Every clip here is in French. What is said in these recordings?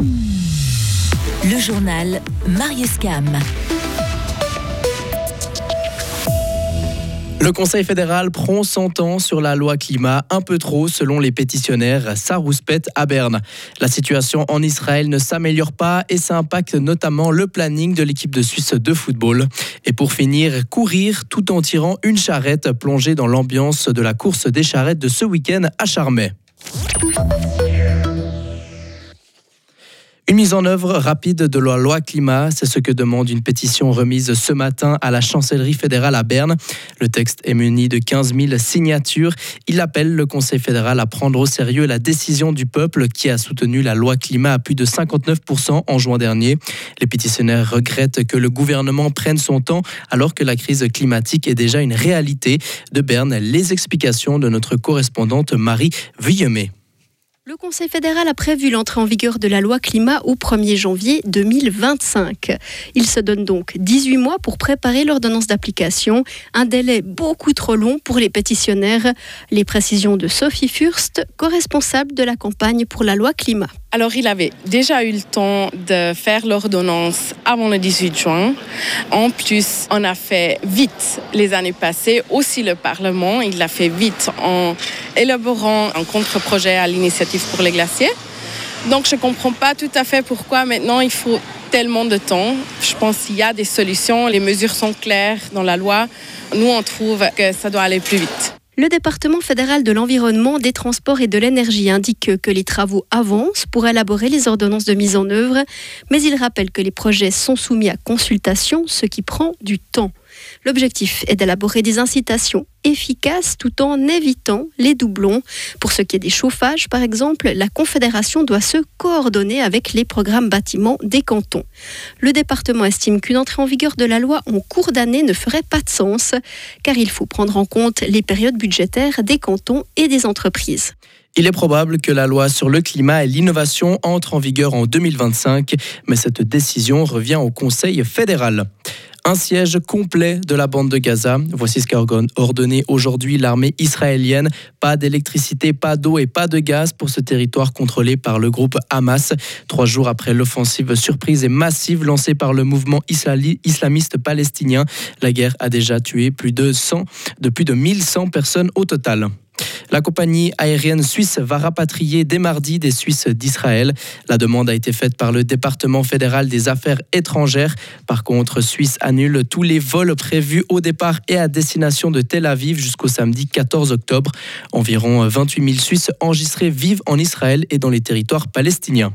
Le journal Marius Cam. Le Conseil fédéral prend son temps sur la loi climat, un peu trop selon les pétitionnaires, ça rouspète à Berne. La situation en Israël ne s'améliore pas et ça impacte notamment le planning de l'équipe de Suisse de football. Et pour finir, courir tout en tirant une charrette plongée dans l'ambiance de la course des charrettes de ce week-end à Charmey. Une mise en œuvre rapide de la loi climat, c'est ce que demande une pétition remise ce matin à la chancellerie fédérale à Berne. Le texte est muni de 15 000 signatures. Il appelle le Conseil fédéral à prendre au sérieux la décision du peuple qui a soutenu la loi climat à plus de 59% en juin dernier. Les pétitionnaires regrettent que le gouvernement prenne son temps alors que la crise climatique est déjà une réalité. De Berne, les explications de notre correspondante Marie Vuillemet. Le Conseil fédéral a prévu l'entrée en vigueur de la loi climat au 1er janvier 2025. Il se donne donc 18 mois pour préparer l'ordonnance d'application, un délai beaucoup trop long pour les pétitionnaires. Les précisions de Sophie Furst, co-responsable de la campagne pour la loi climat. Alors, il avait déjà eu le temps de faire l'ordonnance avant le 18 juin. En plus, on a fait vite les années passées. Aussi, le Parlement, il l'a fait vite en élaborant un contre-projet à l'initiative pour les glaciers. Donc, je ne comprends pas tout à fait pourquoi maintenant il faut tellement de temps. Je pense qu'il y a des solutions. Les mesures sont claires dans la loi. Nous, on trouve que ça doit aller plus vite. Le département fédéral de l'environnement, des transports et de l'énergie indique que les travaux avancent pour élaborer les ordonnances de mise en œuvre, mais il rappelle que les projets sont soumis à consultation, ce qui prend du temps. L'objectif est d'élaborer des incitations efficaces tout en évitant les doublons. Pour ce qui est des chauffages, par exemple, la Confédération doit se coordonner avec les programmes bâtiments des cantons. Le département estime qu'une entrée en vigueur de la loi en cours d'année ne ferait pas de sens, car il faut prendre en compte les périodes budgétaires des cantons et des entreprises. Il est probable que la loi sur le climat et l'innovation entre en vigueur en 2025, mais cette décision revient au Conseil fédéral un siège complet de la bande de Gaza. Voici ce qu'a ordonné aujourd'hui l'armée israélienne. Pas d'électricité, pas d'eau et pas de gaz pour ce territoire contrôlé par le groupe Hamas. Trois jours après l'offensive surprise et massive lancée par le mouvement islamiste palestinien, la guerre a déjà tué plus de 100, de plus de 1100 personnes au total. La compagnie aérienne suisse va rapatrier dès mardi des Suisses d'Israël. La demande a été faite par le département fédéral des affaires étrangères. Par contre, Suisse annule tous les vols prévus au départ et à destination de Tel Aviv jusqu'au samedi 14 octobre. Environ 28 000 Suisses enregistrés vivent en Israël et dans les territoires palestiniens.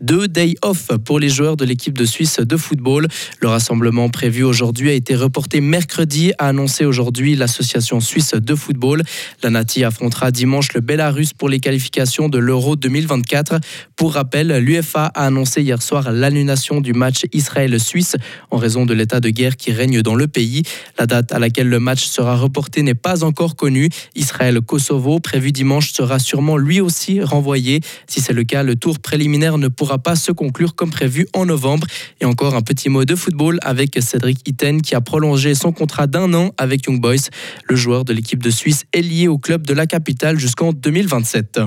Deux day off pour les joueurs de l'équipe de Suisse de football. Le rassemblement prévu aujourd'hui a été reporté mercredi, a annoncé aujourd'hui l'association suisse de football. La Nati affrontera dimanche le Belarus pour les qualifications de l'Euro 2024. Pour rappel, l'UFA a annoncé hier soir l'annulation du match Israël-Suisse en raison de l'état de guerre qui règne dans le pays. La date à laquelle le match sera reporté n'est pas encore connue. Israël-Kosovo, prévu dimanche, sera sûrement lui aussi renvoyé. Si c'est le cas, le tour préliminaire ne pourra pourra pas se conclure comme prévu en novembre. Et encore un petit mot de football avec Cédric Itten qui a prolongé son contrat d'un an avec Young Boys. Le joueur de l'équipe de Suisse est lié au club de la capitale jusqu'en 2027.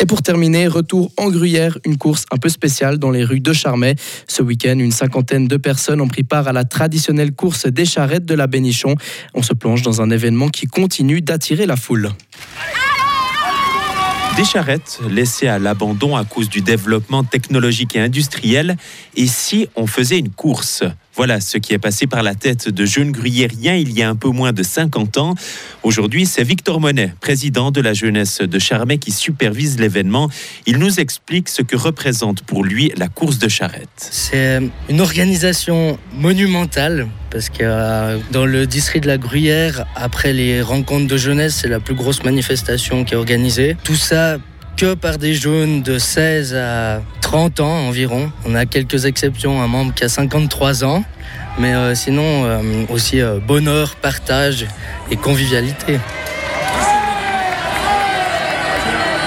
Et pour terminer, retour en Gruyère, une course un peu spéciale dans les rues de Charmey. Ce week-end, une cinquantaine de personnes ont pris part à la traditionnelle course des charrettes de la Bénichon. On se plonge dans un événement qui continue d'attirer la foule. Des charrettes laissées à l'abandon à cause du développement technologique et industriel. Et si on faisait une course? Voilà ce qui est passé par la tête de jeunes gruyériens il y a un peu moins de 50 ans. Aujourd'hui, c'est Victor Monet, président de la jeunesse de Charmey, qui supervise l'événement. Il nous explique ce que représente pour lui la course de charrette. C'est une organisation monumentale parce que euh, dans le district de la Gruyère, après les rencontres de jeunesse, c'est la plus grosse manifestation qui est organisée. Tout ça que par des jeunes de 16 à 30 ans environ. On a quelques exceptions, un membre qui a 53 ans, mais euh, sinon euh, aussi euh, bonheur, partage et convivialité.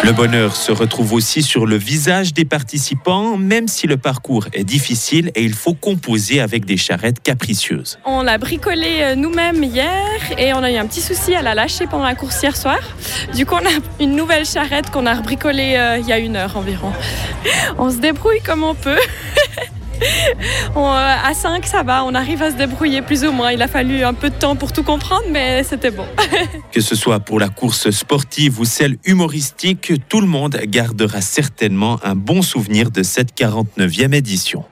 Le bonheur se retrouve aussi sur le visage des participants, même si le parcours est difficile et il faut composer avec des charrettes capricieuses. On l'a bricolé euh, nous-mêmes hier et on a eu un petit souci à la lâcher pendant la course hier soir. Du coup, on a une nouvelle charrette qu'on a rebricolée euh, il y a une heure environ. On se débrouille comme on peut. On, euh, à 5, ça va, on arrive à se débrouiller plus ou moins. Il a fallu un peu de temps pour tout comprendre, mais c'était bon. Que ce soit pour la course sportive ou celle humoristique, tout le monde gardera certainement un bon souvenir de cette 49e édition.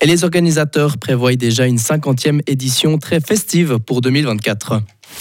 Et les organisateurs prévoient déjà une 50e édition très festive pour 2024.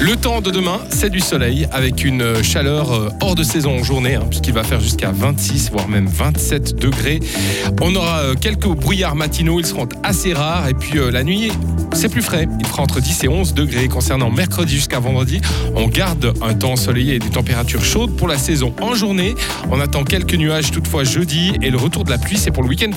Le temps de demain, c'est du soleil avec une chaleur euh, hors de saison en journée, hein, puisqu'il va faire jusqu'à 26, voire même 27 degrés. On aura euh, quelques brouillards matinaux, ils seront assez rares. Et puis euh, la nuit, c'est plus frais. Il fera entre 10 et 11 degrés. Concernant mercredi jusqu'à vendredi, on garde un temps ensoleillé et des températures chaudes pour la saison en journée. On attend quelques nuages toutefois jeudi et le retour de la pluie, c'est pour le week-end